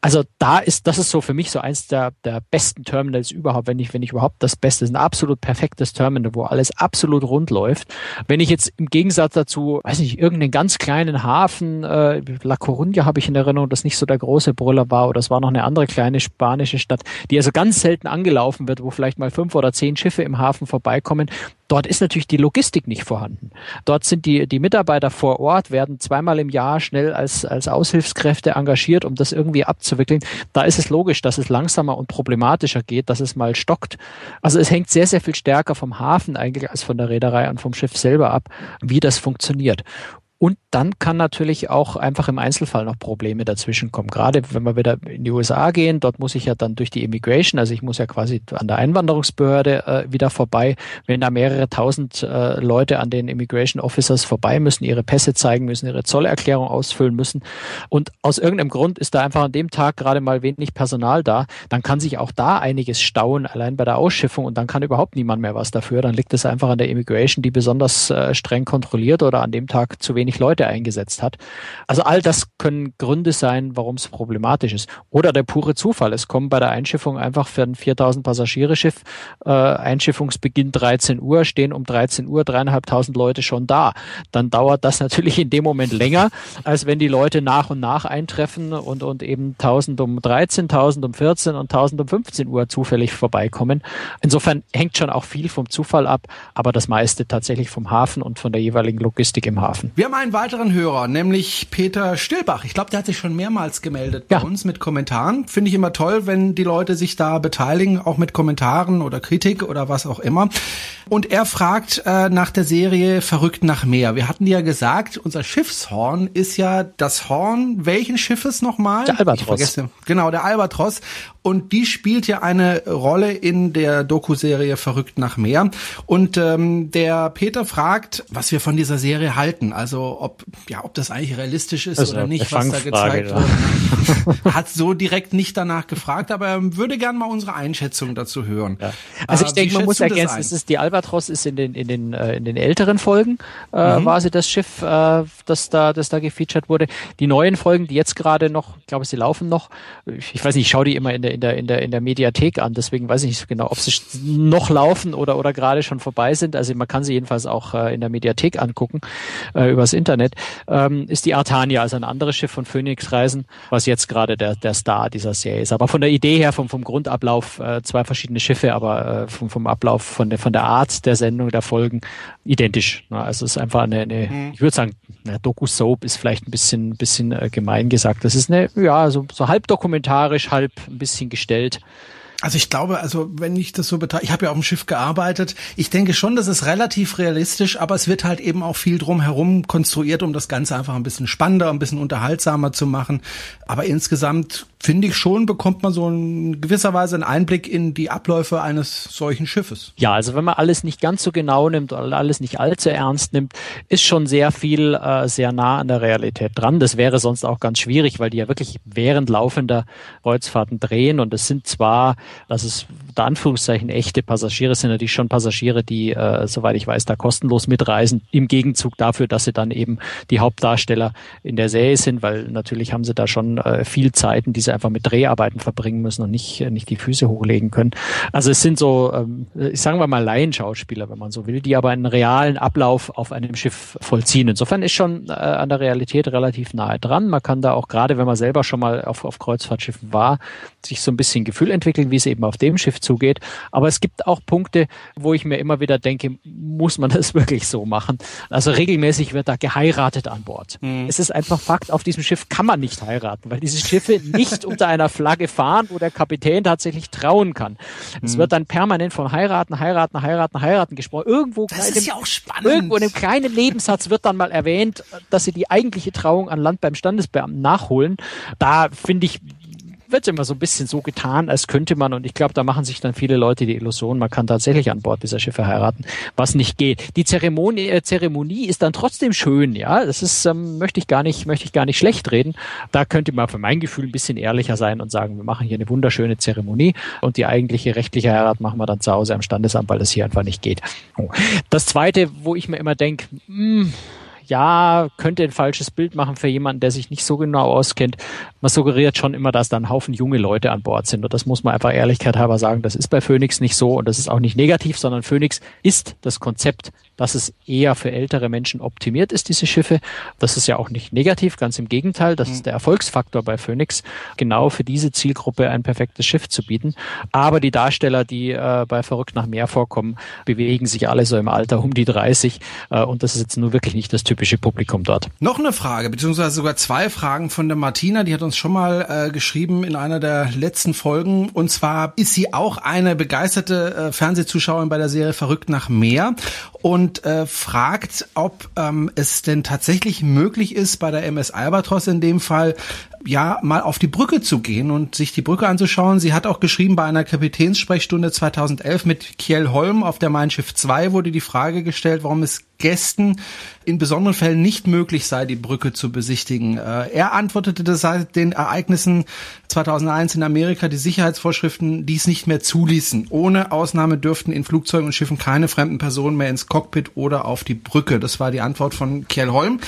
Speaker 3: Also da ist, das ist so für mich so eins der, der besten Terminals überhaupt, wenn ich, wenn ich überhaupt das Beste, ein absolut perfektes Terminal, wo alles absolut rund läuft. Wenn ich jetzt im Gegensatz dazu, weiß nicht, irgendeinen ganz kleinen Hafen, äh, La Coruña habe ich in Erinnerung, das nicht so der große Brüller war, oder es war noch eine andere kleine spanische Stadt, die also ganz selten angelaufen wird, wo vielleicht mal fünf oder zehn Schiffe im Hafen vorbeikommen. Dort ist natürlich die Logistik nicht vorhanden. Dort sind die, die Mitarbeiter vor Ort, werden zweimal im Jahr schnell als, als Aushilfskräfte engagiert, um das irgendwie abzuwickeln. Da ist es logisch, dass es langsamer und problematischer geht, dass es mal stockt. Also es hängt sehr, sehr viel stärker vom Hafen eigentlich als von der Reederei und vom Schiff selber ab, wie das funktioniert. Und dann kann natürlich auch einfach im Einzelfall noch Probleme dazwischen kommen. Gerade wenn wir wieder in die USA gehen, dort muss ich ja dann durch die Immigration, also ich muss ja quasi an der Einwanderungsbehörde äh, wieder vorbei. Wenn da mehrere tausend äh, Leute an den Immigration Officers vorbei müssen, ihre Pässe zeigen müssen, ihre Zollerklärung ausfüllen müssen und aus irgendeinem Grund ist da einfach an dem Tag gerade mal wenig Personal da, dann kann sich auch da einiges stauen, allein bei der Ausschiffung und dann kann überhaupt niemand mehr was dafür. Dann liegt es einfach an der Immigration, die besonders äh, streng kontrolliert oder an dem Tag zu wenig wenig Leute eingesetzt hat. Also all das können Gründe sein, warum es problematisch ist. Oder der pure Zufall. Es kommen bei der Einschiffung einfach für ein 4000 Passagiere Schiff äh, Einschiffungsbeginn 13 Uhr, stehen um 13 Uhr dreieinhalbtausend Leute schon da. Dann dauert das natürlich in dem Moment länger, als wenn die Leute nach und nach eintreffen und, und eben 1000 um 13, 1000 um 14 und 1000 um 15 Uhr zufällig vorbeikommen. Insofern hängt schon auch viel vom Zufall ab, aber das meiste tatsächlich vom Hafen und von der jeweiligen Logistik im Hafen.
Speaker 2: Wir haben einen weiteren Hörer, nämlich Peter Stillbach. Ich glaube, der hat sich schon mehrmals gemeldet bei ja. uns mit Kommentaren. Finde ich immer toll, wenn die Leute sich da beteiligen, auch mit Kommentaren oder Kritik oder was auch immer. Und er fragt äh, nach der Serie Verrückt nach Meer. Wir hatten ja gesagt, unser Schiffshorn ist ja das Horn welchen Schiffes nochmal?
Speaker 3: Der Albatros. Ich
Speaker 2: vergesse, genau, der Albatros. Und die spielt ja eine Rolle in der Doku-Serie Verrückt nach Meer. Und ähm, der Peter fragt, was wir von dieser Serie halten. Also ob, ja, ob das eigentlich realistisch ist also oder nicht, was da gezeigt ja. wird. Hat so direkt nicht danach gefragt, aber er würde gern mal unsere Einschätzung dazu hören.
Speaker 3: Ja. Also ich äh, denke, man muss ergänzen, es ist die Albatros ist in den in den äh, in den älteren Folgen äh, mhm. war sie das Schiff, äh, das da das da gefeatured wurde. Die neuen Folgen, die jetzt gerade noch, ich glaube, sie laufen noch. Ich weiß nicht, ich schaue die immer in der in der, in der, in der Mediathek an. Deswegen weiß ich nicht genau, ob sie noch laufen oder, oder gerade schon vorbei sind. Also man kann sie jedenfalls auch äh, in der Mediathek angucken, äh, übers Internet. Ähm, ist die Artania, also ein anderes Schiff von Phoenix Reisen, was jetzt gerade der, der Star dieser Serie ist. Aber von der Idee her, vom, vom Grundablauf, äh, zwei verschiedene Schiffe, aber äh, vom, vom Ablauf, von der, von der Art der Sendung, der Folgen, identisch. Ne? Also es ist einfach eine, eine mhm. ich würde sagen, eine Doku-Soap ist vielleicht ein bisschen, bisschen äh, gemein gesagt. Das ist eine, ja, so, so halb dokumentarisch, halb ein bisschen gestellt.
Speaker 2: Also ich glaube, also wenn ich das so betrachte, ich habe ja auf dem Schiff gearbeitet, ich denke schon, das ist relativ realistisch, aber es wird halt eben auch viel drum herum konstruiert, um das Ganze einfach ein bisschen spannender, ein bisschen unterhaltsamer zu machen. Aber insgesamt finde ich schon, bekommt man so in gewisser Weise einen Einblick in die Abläufe eines solchen Schiffes.
Speaker 3: Ja, also wenn man alles nicht ganz so genau nimmt oder alles nicht allzu ernst nimmt, ist schon sehr viel äh, sehr nah an der Realität dran. Das wäre sonst auch ganz schwierig, weil die ja wirklich während laufender Kreuzfahrten drehen und es sind zwar, das ist unter Anführungszeichen echte Passagiere, sind natürlich schon Passagiere, die, äh, soweit ich weiß, da kostenlos mitreisen, im Gegenzug dafür, dass sie dann eben die Hauptdarsteller in der Serie sind, weil natürlich haben sie da schon äh, viel Zeit in dieser einfach mit Dreharbeiten verbringen müssen und nicht, nicht die Füße hochlegen können. Also es sind so, ähm, sagen wir mal Laienschauspieler, wenn man so will, die aber einen realen Ablauf auf einem Schiff vollziehen. Insofern ist schon äh, an der Realität relativ nahe dran. Man kann da auch gerade, wenn man selber schon mal auf, auf Kreuzfahrtschiffen war, sich so ein bisschen Gefühl entwickeln, wie es eben auf dem Schiff zugeht. Aber es gibt auch Punkte, wo ich mir immer wieder denke, muss man das wirklich so machen? Also regelmäßig wird da geheiratet an Bord. Mhm. Es ist einfach Fakt, auf diesem Schiff kann man nicht heiraten, weil diese Schiffe nicht unter einer Flagge fahren, wo der Kapitän tatsächlich trauen kann. Es mhm. wird dann permanent von heiraten, heiraten, heiraten, heiraten gesprochen. Irgendwo,
Speaker 2: das ist ja auch spannend.
Speaker 3: irgendwo in einem kleinen Nebensatz wird dann mal erwähnt, dass sie die eigentliche Trauung an Land beim Standesbeamten nachholen. Da finde ich, wird immer so ein bisschen so getan, als könnte man, und ich glaube, da machen sich dann viele Leute die Illusion, man kann tatsächlich an Bord dieser Schiffe heiraten, was nicht geht. Die Zeremonie, äh, Zeremonie ist dann trotzdem schön, ja. Das ist, ähm, möchte ich gar nicht, möchte ich gar nicht schlecht reden. Da könnte man für mein Gefühl ein bisschen ehrlicher sein und sagen, wir machen hier eine wunderschöne Zeremonie und die eigentliche rechtliche Heirat machen wir dann zu Hause am Standesamt, weil das hier einfach nicht geht. Oh. Das zweite, wo ich mir immer denke, hm, ja, könnte ein falsches Bild machen für jemanden, der sich nicht so genau auskennt. Man suggeriert schon immer, dass da ein Haufen junge Leute an Bord sind. Und das muss man einfach Ehrlichkeit halber sagen. Das ist bei Phoenix nicht so und das ist auch nicht negativ, sondern Phoenix ist das Konzept dass es eher für ältere Menschen optimiert ist, diese Schiffe. Das ist ja auch nicht negativ, ganz im Gegenteil. Das mhm. ist der Erfolgsfaktor bei Phoenix, genau für diese Zielgruppe ein perfektes Schiff zu bieten. Aber die Darsteller, die äh, bei Verrückt nach Meer vorkommen, bewegen sich alle so im Alter um die 30. Äh, und das ist jetzt nur wirklich nicht das typische Publikum dort.
Speaker 2: Noch eine Frage, beziehungsweise sogar zwei Fragen von der Martina. Die hat uns schon mal äh, geschrieben in einer der letzten Folgen. Und zwar ist sie auch eine begeisterte äh, Fernsehzuschauerin bei der Serie Verrückt nach Meer. Und und äh, fragt, ob ähm, es denn tatsächlich möglich ist, bei der MS Albatros in dem Fall ja mal auf die Brücke zu gehen und sich die Brücke anzuschauen. Sie hat auch geschrieben bei einer Kapitänssprechstunde 2011 mit Kiel Holm auf der Mein Schiff 2 wurde die Frage gestellt, warum es Gästen in besonderen Fällen nicht möglich sei, die Brücke zu besichtigen. Äh, er antwortete, dass seit den Ereignissen 2001 in Amerika die Sicherheitsvorschriften dies nicht mehr zuließen. Ohne Ausnahme dürften in Flugzeugen und Schiffen keine fremden Personen mehr ins Cockpit oder auf die Brücke. Das war die Antwort von Kiel Holm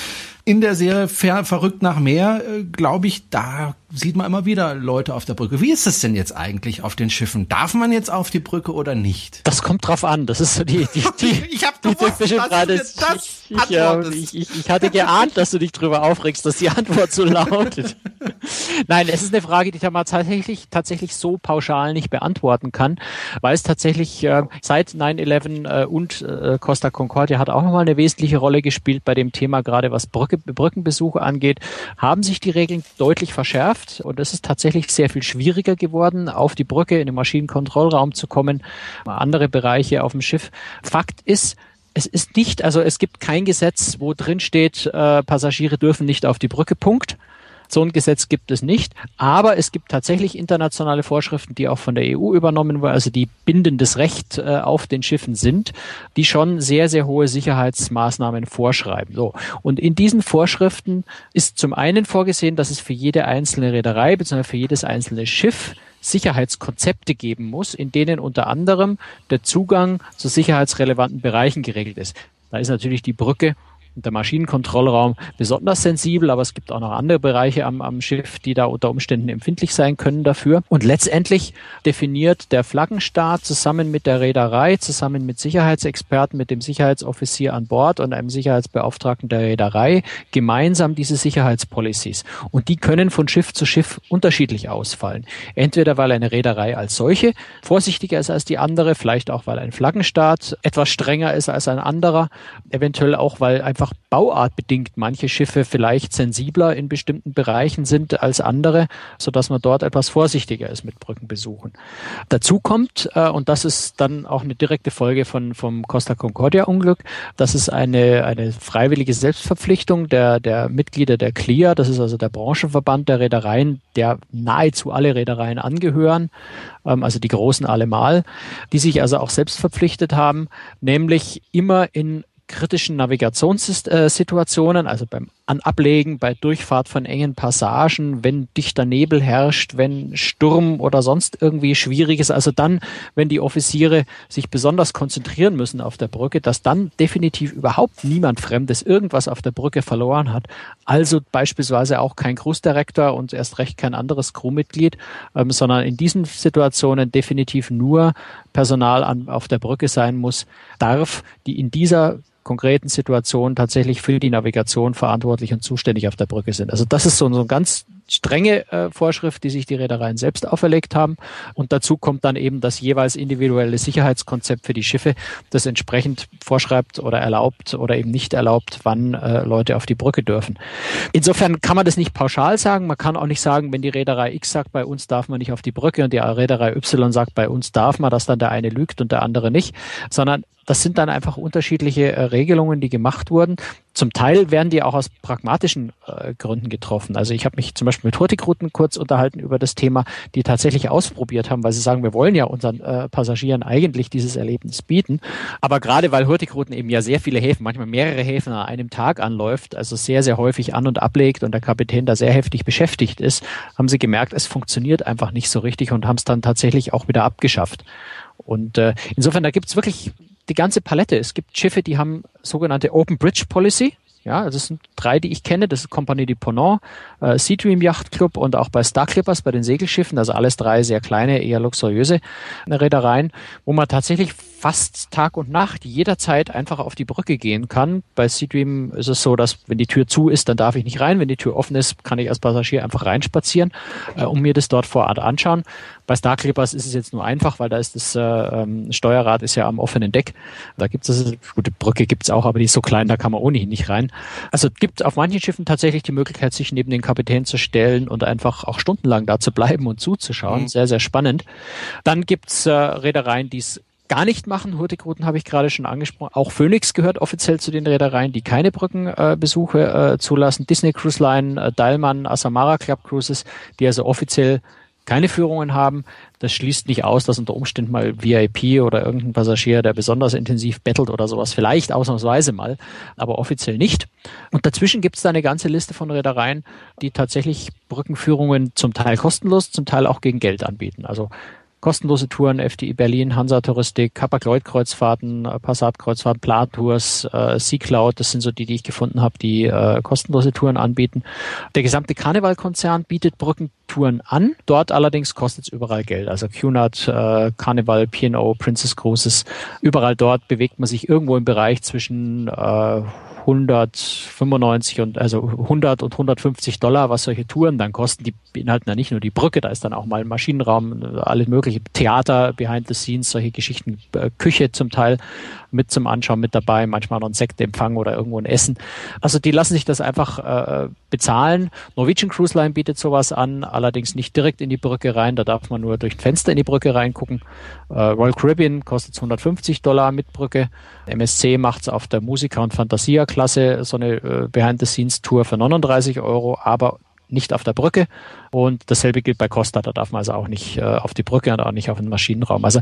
Speaker 2: in der Serie Ver Verrückt nach Meer, äh, glaube ich, da sieht man immer wieder Leute auf der Brücke. Wie ist das denn jetzt eigentlich auf den Schiffen? Darf man jetzt auf die Brücke oder nicht?
Speaker 3: Das kommt drauf an. Das ist so die, die, die,
Speaker 2: ich hab gewusst, die typische Frage.
Speaker 3: Ich, ich, ja, ich, ich, ich hatte geahnt, dass du dich drüber aufregst, dass die Antwort so lautet. Nein, es ist eine Frage, die ich mal tatsächlich, tatsächlich so pauschal nicht beantworten kann, weil es tatsächlich äh, seit 9-11 äh, und äh, Costa Concordia hat auch nochmal eine wesentliche Rolle gespielt bei dem Thema, gerade was Brücke, Brückenbesuche angeht, haben sich die Regeln deutlich verschärft und es ist tatsächlich sehr viel schwieriger geworden, auf die Brücke in den Maschinenkontrollraum zu kommen, andere Bereiche auf dem Schiff. Fakt ist, es ist nicht, also es gibt kein Gesetz, wo drin steht, äh, Passagiere dürfen nicht auf die Brücke, Punkt. So ein Gesetz gibt es nicht, aber es gibt tatsächlich internationale Vorschriften, die auch von der EU übernommen wurden, also die bindendes Recht äh, auf den Schiffen sind, die schon sehr, sehr hohe Sicherheitsmaßnahmen vorschreiben. So. Und in diesen Vorschriften ist zum einen vorgesehen, dass es für jede einzelne Reederei bzw. für jedes einzelne Schiff Sicherheitskonzepte geben muss, in denen unter anderem der Zugang zu sicherheitsrelevanten Bereichen geregelt ist. Da ist natürlich die Brücke der Maschinenkontrollraum besonders sensibel, aber es gibt auch noch andere Bereiche am, am Schiff, die da unter Umständen empfindlich sein können dafür. Und letztendlich definiert der Flaggenstaat zusammen mit der Reederei, zusammen mit Sicherheitsexperten, mit dem Sicherheitsoffizier an Bord und einem Sicherheitsbeauftragten der Reederei gemeinsam diese Sicherheitspolicies. Und die können von Schiff zu Schiff unterschiedlich ausfallen. Entweder weil eine Reederei als solche vorsichtiger ist als die andere, vielleicht auch weil ein Flaggenstaat etwas strenger ist als ein anderer, eventuell auch weil einfach einfach bauartbedingt manche Schiffe vielleicht sensibler in bestimmten Bereichen sind als andere, so dass man dort etwas vorsichtiger ist mit Brückenbesuchen. Dazu kommt, äh, und das ist dann auch eine direkte Folge von, vom Costa Concordia Unglück, das ist eine, eine freiwillige Selbstverpflichtung der, der Mitglieder der CLIA, das ist also der Branchenverband der Reedereien, der nahezu alle Reedereien angehören, ähm, also die großen allemal, die sich also auch selbst verpflichtet haben, nämlich immer in kritischen Navigationssituationen, also beim Ablegen, bei Durchfahrt von engen Passagen, wenn dichter Nebel herrscht, wenn Sturm oder sonst irgendwie schwierig ist, also dann, wenn die Offiziere sich besonders konzentrieren müssen auf der Brücke, dass dann definitiv überhaupt niemand Fremdes irgendwas auf der Brücke verloren hat. Also beispielsweise auch kein Cruise-Direktor und erst recht kein anderes Crewmitglied, ähm, sondern in diesen Situationen definitiv nur Personal an, auf der Brücke sein muss, darf, die in dieser konkreten Situationen tatsächlich für die Navigation verantwortlich und zuständig auf der Brücke sind. Also das ist so, so ein ganz strenge äh, Vorschrift, die sich die Reedereien selbst auferlegt haben. Und dazu kommt dann eben das jeweils individuelle Sicherheitskonzept für die Schiffe, das entsprechend vorschreibt oder erlaubt oder eben nicht erlaubt, wann äh, Leute auf die Brücke dürfen. Insofern kann man das nicht pauschal sagen. Man kann auch nicht sagen, wenn die Reederei X sagt, bei uns darf man nicht auf die Brücke und die Reederei Y sagt, bei uns darf man, dass dann der eine lügt und der andere nicht, sondern das sind dann einfach unterschiedliche äh, Regelungen, die gemacht wurden. Zum Teil werden die auch aus pragmatischen äh, Gründen getroffen. Also ich habe mich zum Beispiel mit Hurtigruten kurz unterhalten über das Thema, die tatsächlich ausprobiert haben, weil sie sagen, wir wollen ja unseren äh, Passagieren eigentlich dieses Erlebnis bieten. Aber gerade weil Hurtigruten eben ja sehr viele Häfen, manchmal mehrere Häfen an einem Tag anläuft, also sehr, sehr häufig an und ablegt und der Kapitän da sehr heftig beschäftigt ist, haben sie gemerkt, es funktioniert einfach nicht so richtig und haben es dann tatsächlich auch wieder abgeschafft. Und äh, insofern, da gibt's wirklich die ganze Palette. Es gibt Schiffe, die haben sogenannte Open Bridge Policy. Ja, also es sind drei, die ich kenne. Das ist Compagnie du Ponant, äh, Sea Dream Yacht Club und auch bei Star Clippers, bei den Segelschiffen. Also alles drei sehr kleine, eher luxuriöse Reedereien, wo man tatsächlich fast Tag und Nacht jederzeit einfach auf die Brücke gehen kann. Bei Sea Dream ist es so, dass wenn die Tür zu ist, dann darf ich nicht rein. Wenn die Tür offen ist, kann ich als Passagier einfach reinspazieren äh, und mir das dort vor Ort anschauen. Bei Star Clippers ist es jetzt nur einfach, weil da ist das äh, ähm, Steuerrad ist ja am offenen Deck. Da gibt es gute Brücke gibt's auch, aber die ist so klein, da kann man ohnehin nicht rein. Also gibt auf manchen Schiffen tatsächlich die Möglichkeit, sich neben den Kapitän zu stellen und einfach auch stundenlang da zu bleiben und zuzuschauen. Mhm. Sehr, sehr spannend. Dann gibt's äh, Reedereien, die es gar nicht machen. Hurtigruten habe ich gerade schon angesprochen. Auch Phoenix gehört offiziell zu den Reedereien, die keine Brückenbesuche äh, zulassen. Disney Cruise Line, äh, Dalman, Asamara Club Cruises, die also offiziell keine Führungen haben. Das schließt nicht aus, dass unter Umständen mal VIP oder irgendein Passagier, der besonders intensiv bettelt oder sowas, vielleicht ausnahmsweise mal, aber offiziell nicht. Und dazwischen gibt es da eine ganze Liste von Reedereien, die tatsächlich Brückenführungen zum Teil kostenlos, zum Teil auch gegen Geld anbieten. Also kostenlose Touren, FDI Berlin, Hansa Touristik, Hapag-Lloyd-Kreuzfahrten, äh, Passat-Kreuzfahrten, Plan-Tours, äh, Sea Cloud, das sind so die, die ich gefunden habe, die äh, kostenlose Touren anbieten. Der gesamte Karneval-Konzern bietet Brückentouren an. Dort allerdings kostet es überall Geld. Also QNAT, äh, Carnival, P&O, Princess Cruises, überall dort bewegt man sich irgendwo im Bereich zwischen äh, 195 und also 100 und 150 Dollar, was solche Touren dann kosten. Die beinhalten ja nicht nur die Brücke, da ist dann auch mal ein Maschinenraum, alles mögliche Theater, Behind the Scenes, solche Geschichten, äh, Küche zum Teil mit zum Anschauen mit dabei, manchmal noch ein Sektempfang oder irgendwo ein Essen. Also die lassen sich das einfach äh, bezahlen. Norwegian Cruise Line bietet sowas an, allerdings nicht direkt in die Brücke rein, da darf man nur durch ein Fenster in die Brücke reingucken. Äh, Royal Caribbean kostet 150 Dollar mit Brücke. MSC macht es auf der Musiker- und Fantasia-Klasse, so eine äh, Behind-the-Scenes-Tour für 39 Euro, aber nicht auf der Brücke. Und dasselbe gilt bei Costa, da darf man also auch nicht äh, auf die Brücke und auch nicht auf den Maschinenraum. Also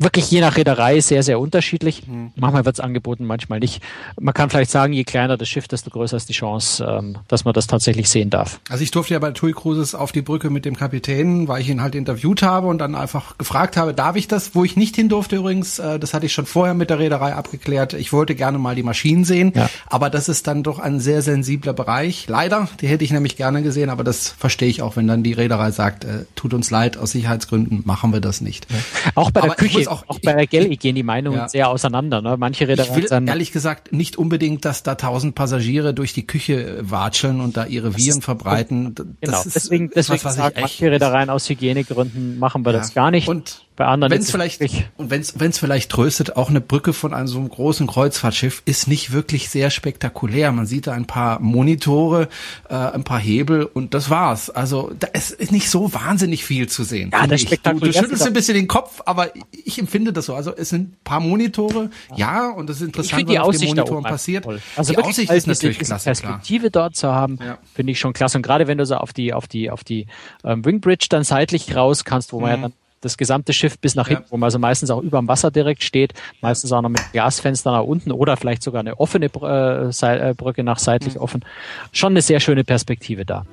Speaker 3: wirklich je nach Reederei sehr, sehr unterschiedlich. Mhm. Manchmal wird es angeboten, manchmal nicht. Man kann vielleicht sagen, je kleiner das Schiff, desto größer ist die Chance, ähm, dass man das tatsächlich sehen darf.
Speaker 2: Also ich durfte ja bei TUI Cruises auf die Brücke mit dem Kapitän, weil ich ihn halt interviewt habe und dann einfach gefragt habe, darf ich das? Wo ich nicht hin durfte übrigens, äh, das hatte ich schon vorher mit der Reederei abgeklärt. Ich wollte gerne mal die Maschinen sehen, ja. aber das ist dann doch ein sehr sensibler Bereich. Leider, die hätte ich nämlich gerne gesehen, aber das verstehe ich auch, wenn dann die Reederei sagt, äh, tut uns leid, aus Sicherheitsgründen machen wir das nicht. Ja.
Speaker 3: Auch bei der aber Küche auch, auch bei der Galley gehen die Meinungen ja. sehr auseinander. Ne? Manche Reedereien
Speaker 2: ich will ehrlich gesagt nicht unbedingt, dass da tausend Passagiere durch die Küche watscheln und da ihre Viren ist, verbreiten.
Speaker 3: Das genau, deswegen, deswegen was, sagt manche Reedereien aus Hygienegründen machen wir ja. das gar nicht.
Speaker 2: Und bei anderen wenn's vielleicht und wenn es vielleicht tröstet, auch eine Brücke von einem so einem großen Kreuzfahrtschiff ist nicht wirklich sehr spektakulär. Man sieht da ein paar Monitore, äh, ein paar Hebel und das war's. Also da ist nicht so wahnsinnig viel zu sehen.
Speaker 3: Ja, das spektakulär.
Speaker 2: Du, du schüttelst ein bisschen den Kopf, aber ich empfinde das so. Also es sind ein paar Monitore, ja, ja und das ist interessant,
Speaker 3: was auf den Monitoren
Speaker 2: passiert.
Speaker 3: Also die Aussicht ist natürlich diese klasse. Perspektive klar. dort zu haben, ja. finde ich schon klasse. Und gerade wenn du so auf die auf die auf die ähm, Wingbridge dann seitlich raus kannst, wo man ja mhm. dann das gesamte Schiff bis nach hinten, ja. wo man also meistens auch über dem Wasser direkt steht, meistens auch noch mit Glasfenster nach unten oder vielleicht sogar eine offene äh, äh, Brücke nach seitlich mhm. offen. Schon eine sehr schöne Perspektive da.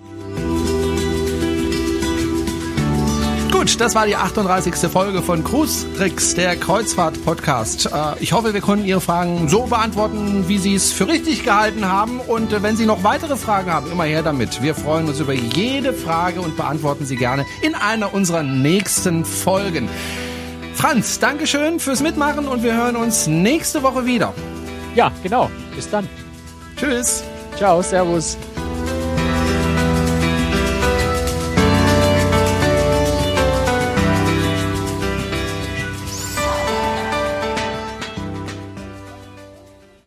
Speaker 2: Gut, das war die 38. Folge von Cruise Tricks, der Kreuzfahrt-Podcast. Äh, ich hoffe, wir konnten Ihre Fragen so beantworten, wie Sie es für richtig gehalten haben. Und äh, wenn Sie noch weitere Fragen haben, immer her damit. Wir freuen uns über jede Frage und beantworten sie gerne in einer unserer nächsten Folgen. Franz, Dankeschön fürs Mitmachen und wir hören uns nächste Woche wieder.
Speaker 3: Ja, genau. Bis dann.
Speaker 2: Tschüss.
Speaker 3: Ciao, Servus.